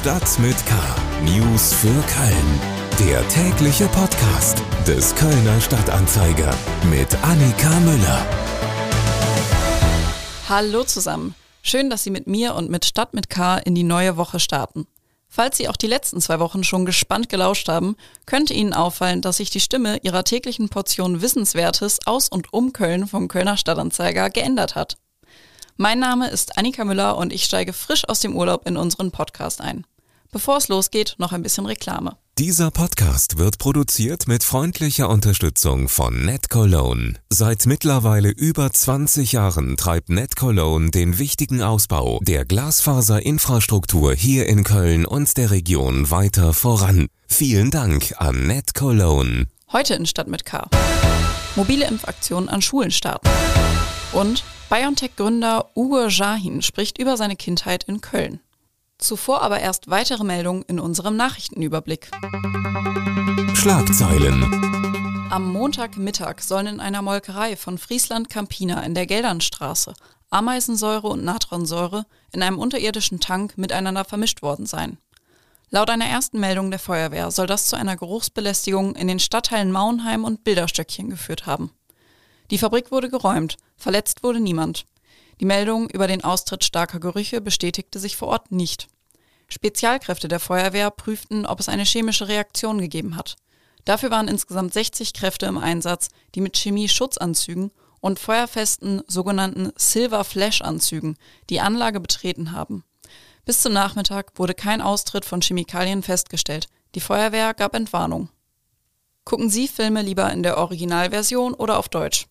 Stadt mit K. News für Köln. Der tägliche Podcast des Kölner Stadtanzeiger mit Annika Müller. Hallo zusammen. Schön, dass Sie mit mir und mit Stadt mit K in die neue Woche starten. Falls Sie auch die letzten zwei Wochen schon gespannt gelauscht haben, könnte Ihnen auffallen, dass sich die Stimme Ihrer täglichen Portion Wissenswertes aus und um Köln vom Kölner Stadtanzeiger geändert hat. Mein Name ist Annika Müller und ich steige frisch aus dem Urlaub in unseren Podcast ein. Bevor es losgeht, noch ein bisschen Reklame. Dieser Podcast wird produziert mit freundlicher Unterstützung von NetCologne. Seit mittlerweile über 20 Jahren treibt NetCologne den wichtigen Ausbau der Glasfaserinfrastruktur hier in Köln und der Region weiter voran. Vielen Dank an NetCologne. Heute in Stadt mit K. Mobile Impfaktionen an Schulen starten. Und BioNTech-Gründer Ugo Jahin spricht über seine Kindheit in Köln. Zuvor aber erst weitere Meldungen in unserem Nachrichtenüberblick. Schlagzeilen. Am Montagmittag sollen in einer Molkerei von Friesland Campina in der Geldernstraße Ameisensäure und Natronsäure in einem unterirdischen Tank miteinander vermischt worden sein. Laut einer ersten Meldung der Feuerwehr soll das zu einer Geruchsbelästigung in den Stadtteilen Mauenheim und Bilderstöckchen geführt haben. Die Fabrik wurde geräumt, verletzt wurde niemand. Die Meldung über den Austritt starker Gerüche bestätigte sich vor Ort nicht. Spezialkräfte der Feuerwehr prüften, ob es eine chemische Reaktion gegeben hat. Dafür waren insgesamt 60 Kräfte im Einsatz, die mit Chemie-Schutzanzügen und feuerfesten sogenannten Silver Flash-Anzügen die Anlage betreten haben. Bis zum Nachmittag wurde kein Austritt von Chemikalien festgestellt. Die Feuerwehr gab Entwarnung. Gucken Sie Filme lieber in der Originalversion oder auf Deutsch?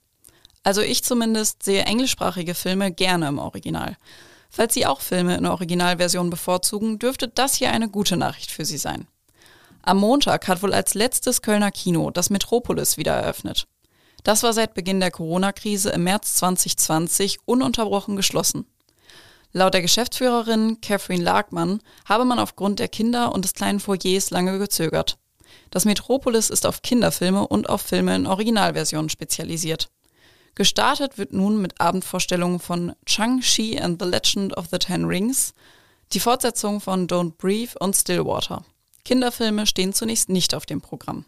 Also ich zumindest sehe englischsprachige Filme gerne im Original. Falls Sie auch Filme in Originalversion bevorzugen, dürfte das hier eine gute Nachricht für Sie sein. Am Montag hat wohl als letztes Kölner Kino das Metropolis wieder eröffnet. Das war seit Beginn der Corona-Krise im März 2020 ununterbrochen geschlossen. Laut der Geschäftsführerin Catherine Lagmann habe man aufgrund der Kinder und des kleinen Foyers lange gezögert. Das Metropolis ist auf Kinderfilme und auf Filme in Originalversionen spezialisiert. Gestartet wird nun mit Abendvorstellungen von Chang-Chi and the Legend of the Ten Rings, die Fortsetzung von Don't Breathe und Stillwater. Kinderfilme stehen zunächst nicht auf dem Programm.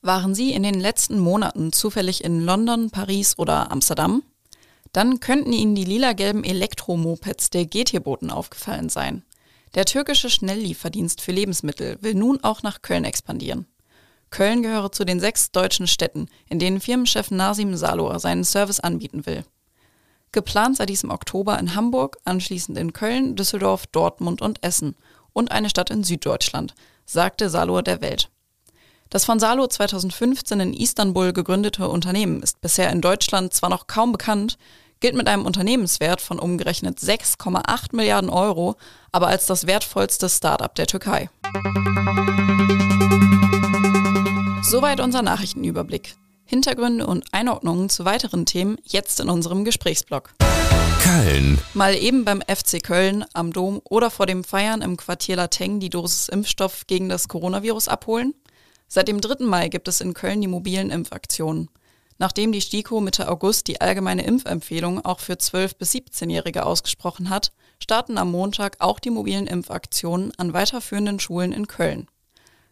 Waren Sie in den letzten Monaten zufällig in London, Paris oder Amsterdam? Dann könnten Ihnen die lila-gelben Elektromopeds der GT-Boten aufgefallen sein. Der türkische Schnelllieferdienst für Lebensmittel will nun auch nach Köln expandieren. Köln gehöre zu den sechs deutschen Städten, in denen Firmenchef Nasim Salor seinen Service anbieten will. Geplant sei dies im Oktober in Hamburg, anschließend in Köln, Düsseldorf, Dortmund und Essen und eine Stadt in Süddeutschland, sagte Salor der Welt. Das von Salor 2015 in Istanbul gegründete Unternehmen ist bisher in Deutschland zwar noch kaum bekannt, gilt mit einem Unternehmenswert von umgerechnet 6,8 Milliarden Euro, aber als das wertvollste Startup der Türkei. Soweit unser Nachrichtenüberblick. Hintergründe und Einordnungen zu weiteren Themen jetzt in unserem Gesprächsblock. Köln. Mal eben beim FC Köln am Dom oder vor dem Feiern im Quartier Lateng die Dosis Impfstoff gegen das Coronavirus abholen? Seit dem 3. Mai gibt es in Köln die mobilen Impfaktionen. Nachdem die STIKO Mitte August die allgemeine Impfempfehlung auch für 12- bis 17-Jährige ausgesprochen hat, starten am Montag auch die mobilen Impfaktionen an weiterführenden Schulen in Köln.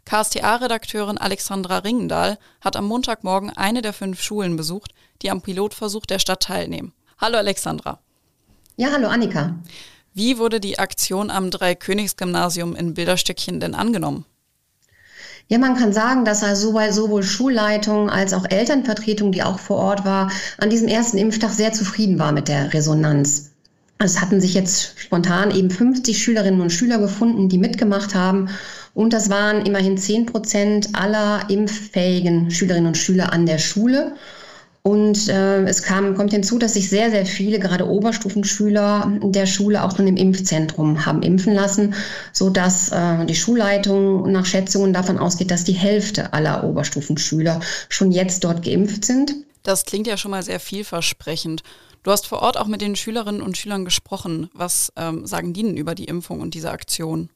KSTA-Redakteurin Alexandra Ringendahl hat am Montagmorgen eine der fünf Schulen besucht, die am Pilotversuch der Stadt teilnehmen. Hallo Alexandra. Ja, hallo Annika. Wie wurde die Aktion am Dreikönigsgymnasium in Bilderstöckchen denn angenommen? Ja, man kann sagen, dass also sowohl Schulleitung als auch Elternvertretung, die auch vor Ort war, an diesem ersten Impftag sehr zufrieden war mit der Resonanz. Es hatten sich jetzt spontan eben 50 Schülerinnen und Schüler gefunden, die mitgemacht haben. Und das waren immerhin 10 Prozent aller impffähigen Schülerinnen und Schüler an der Schule. Und äh, es kam, kommt hinzu, dass sich sehr, sehr viele, gerade Oberstufenschüler der Schule auch schon im Impfzentrum haben impfen lassen, sodass äh, die Schulleitung nach Schätzungen davon ausgeht, dass die Hälfte aller Oberstufenschüler schon jetzt dort geimpft sind. Das klingt ja schon mal sehr vielversprechend. Du hast vor Ort auch mit den Schülerinnen und Schülern gesprochen. Was ähm, sagen die denn über die Impfung und diese Aktion?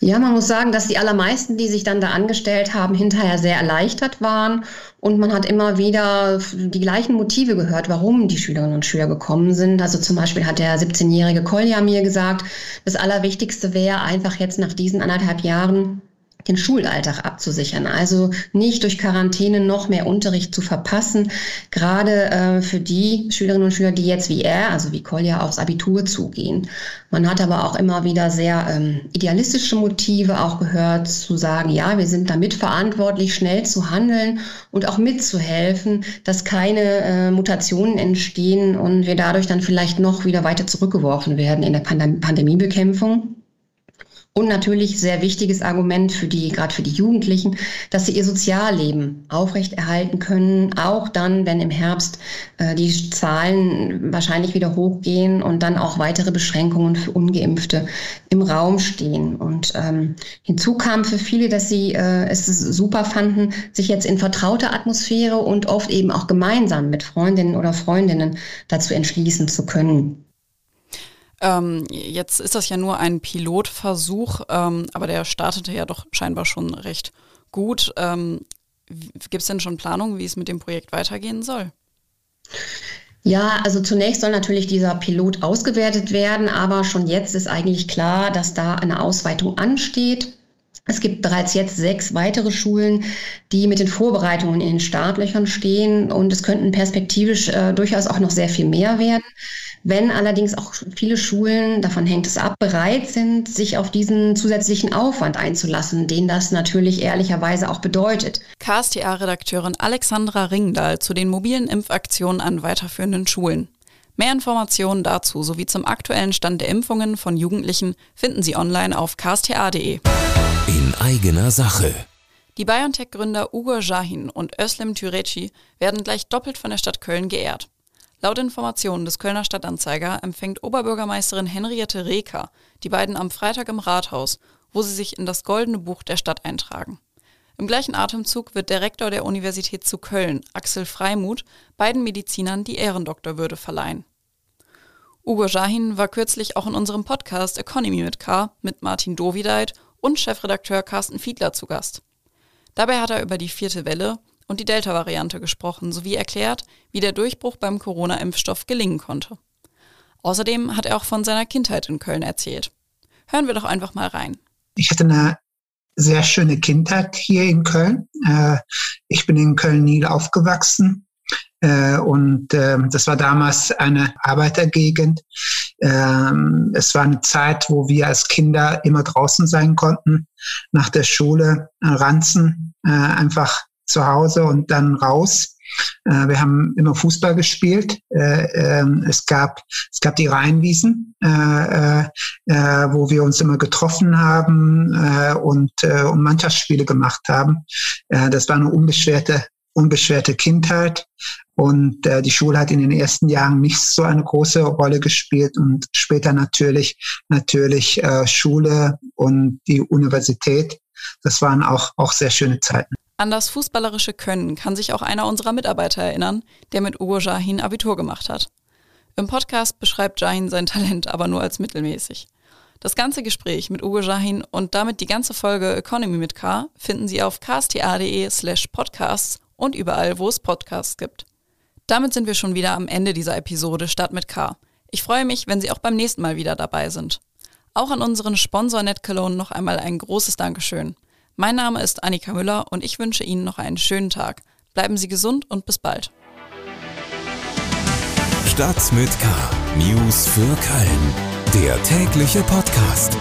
Ja, man muss sagen, dass die allermeisten, die sich dann da angestellt haben, hinterher sehr erleichtert waren. Und man hat immer wieder die gleichen Motive gehört, warum die Schülerinnen und Schüler gekommen sind. Also zum Beispiel hat der 17-jährige Kolja mir gesagt, das Allerwichtigste wäre einfach jetzt nach diesen anderthalb Jahren den Schulalltag abzusichern. Also nicht durch Quarantäne noch mehr Unterricht zu verpassen, gerade äh, für die Schülerinnen und Schüler, die jetzt wie er, also wie Kolja, aufs Abitur zugehen. Man hat aber auch immer wieder sehr ähm, idealistische Motive auch gehört, zu sagen, ja, wir sind damit verantwortlich, schnell zu handeln und auch mitzuhelfen, dass keine äh, Mutationen entstehen und wir dadurch dann vielleicht noch wieder weiter zurückgeworfen werden in der Pandem Pandemiebekämpfung. Und natürlich sehr wichtiges Argument für die, gerade für die Jugendlichen, dass sie ihr Sozialleben aufrechterhalten können, auch dann, wenn im Herbst äh, die Zahlen wahrscheinlich wieder hochgehen und dann auch weitere Beschränkungen für Ungeimpfte im Raum stehen. Und ähm, hinzu kam für viele, dass sie äh, es super fanden, sich jetzt in vertrauter Atmosphäre und oft eben auch gemeinsam mit Freundinnen oder Freundinnen dazu entschließen zu können. Ähm, jetzt ist das ja nur ein Pilotversuch, ähm, aber der startete ja doch scheinbar schon recht gut. Ähm, Gibt es denn schon Planungen, wie es mit dem Projekt weitergehen soll? Ja, also zunächst soll natürlich dieser Pilot ausgewertet werden, aber schon jetzt ist eigentlich klar, dass da eine Ausweitung ansteht. Es gibt bereits jetzt sechs weitere Schulen, die mit den Vorbereitungen in den Startlöchern stehen und es könnten perspektivisch äh, durchaus auch noch sehr viel mehr werden. Wenn allerdings auch viele Schulen, davon hängt es ab, bereit sind, sich auf diesen zusätzlichen Aufwand einzulassen, den das natürlich ehrlicherweise auch bedeutet. KSTA-Redakteurin Alexandra Ringdahl zu den mobilen Impfaktionen an weiterführenden Schulen. Mehr Informationen dazu sowie zum aktuellen Stand der Impfungen von Jugendlichen finden Sie online auf ksta.de. In eigener Sache. Die BioNTech-Gründer Ugo Jahin und Özlem Türeci werden gleich doppelt von der Stadt Köln geehrt. Laut Informationen des Kölner Stadtanzeiger empfängt Oberbürgermeisterin Henriette Reker die beiden am Freitag im Rathaus, wo sie sich in das Goldene Buch der Stadt eintragen. Im gleichen Atemzug wird der Rektor der Universität zu Köln, Axel Freimuth, beiden Medizinern die Ehrendoktorwürde verleihen. Ugo Jahin war kürzlich auch in unserem Podcast Economy mit K mit Martin Dovideit und Chefredakteur Carsten Fiedler zu Gast. Dabei hat er über die vierte Welle und die Delta-Variante gesprochen, sowie erklärt, wie der Durchbruch beim Corona-Impfstoff gelingen konnte. Außerdem hat er auch von seiner Kindheit in Köln erzählt. Hören wir doch einfach mal rein. Ich hatte eine sehr schöne Kindheit hier in Köln. Äh, ich bin in Köln-Niel aufgewachsen äh, und ähm, das war damals eine Arbeitergegend. Ähm, es war eine Zeit, wo wir als Kinder immer draußen sein konnten, nach der Schule äh, ranzen, einfach zu Hause und dann raus. Äh, wir haben immer Fußball gespielt. Äh, ähm, es gab es gab die Rheinwiesen, äh, äh, äh wo wir uns immer getroffen haben äh, und, und Mannschaftsspiele gemacht haben. das war eine unbeschwerte unbeschwerte Kindheit. Und äh, die Schule hat in den ersten Jahren nicht so eine große Rolle gespielt und später natürlich natürlich äh, Schule und die Universität. Das waren auch auch sehr schöne Zeiten. An das fußballerische Können kann sich auch einer unserer Mitarbeiter erinnern, der mit Ugo Jahin Abitur gemacht hat. Im Podcast beschreibt Jahin sein Talent aber nur als mittelmäßig. Das ganze Gespräch mit Ugo Jahin und damit die ganze Folge Economy mit K finden Sie auf ksta.de slash podcasts und überall, wo es Podcasts gibt. Damit sind wir schon wieder am Ende dieser Episode Stadt mit K. Ich freue mich, wenn Sie auch beim nächsten Mal wieder dabei sind. Auch an unseren Sponsor NetCologne noch einmal ein großes Dankeschön. Mein Name ist Annika Müller und ich wünsche Ihnen noch einen schönen Tag. Bleiben Sie gesund und bis bald. Stadt mit K. News für Köln. Der tägliche Podcast.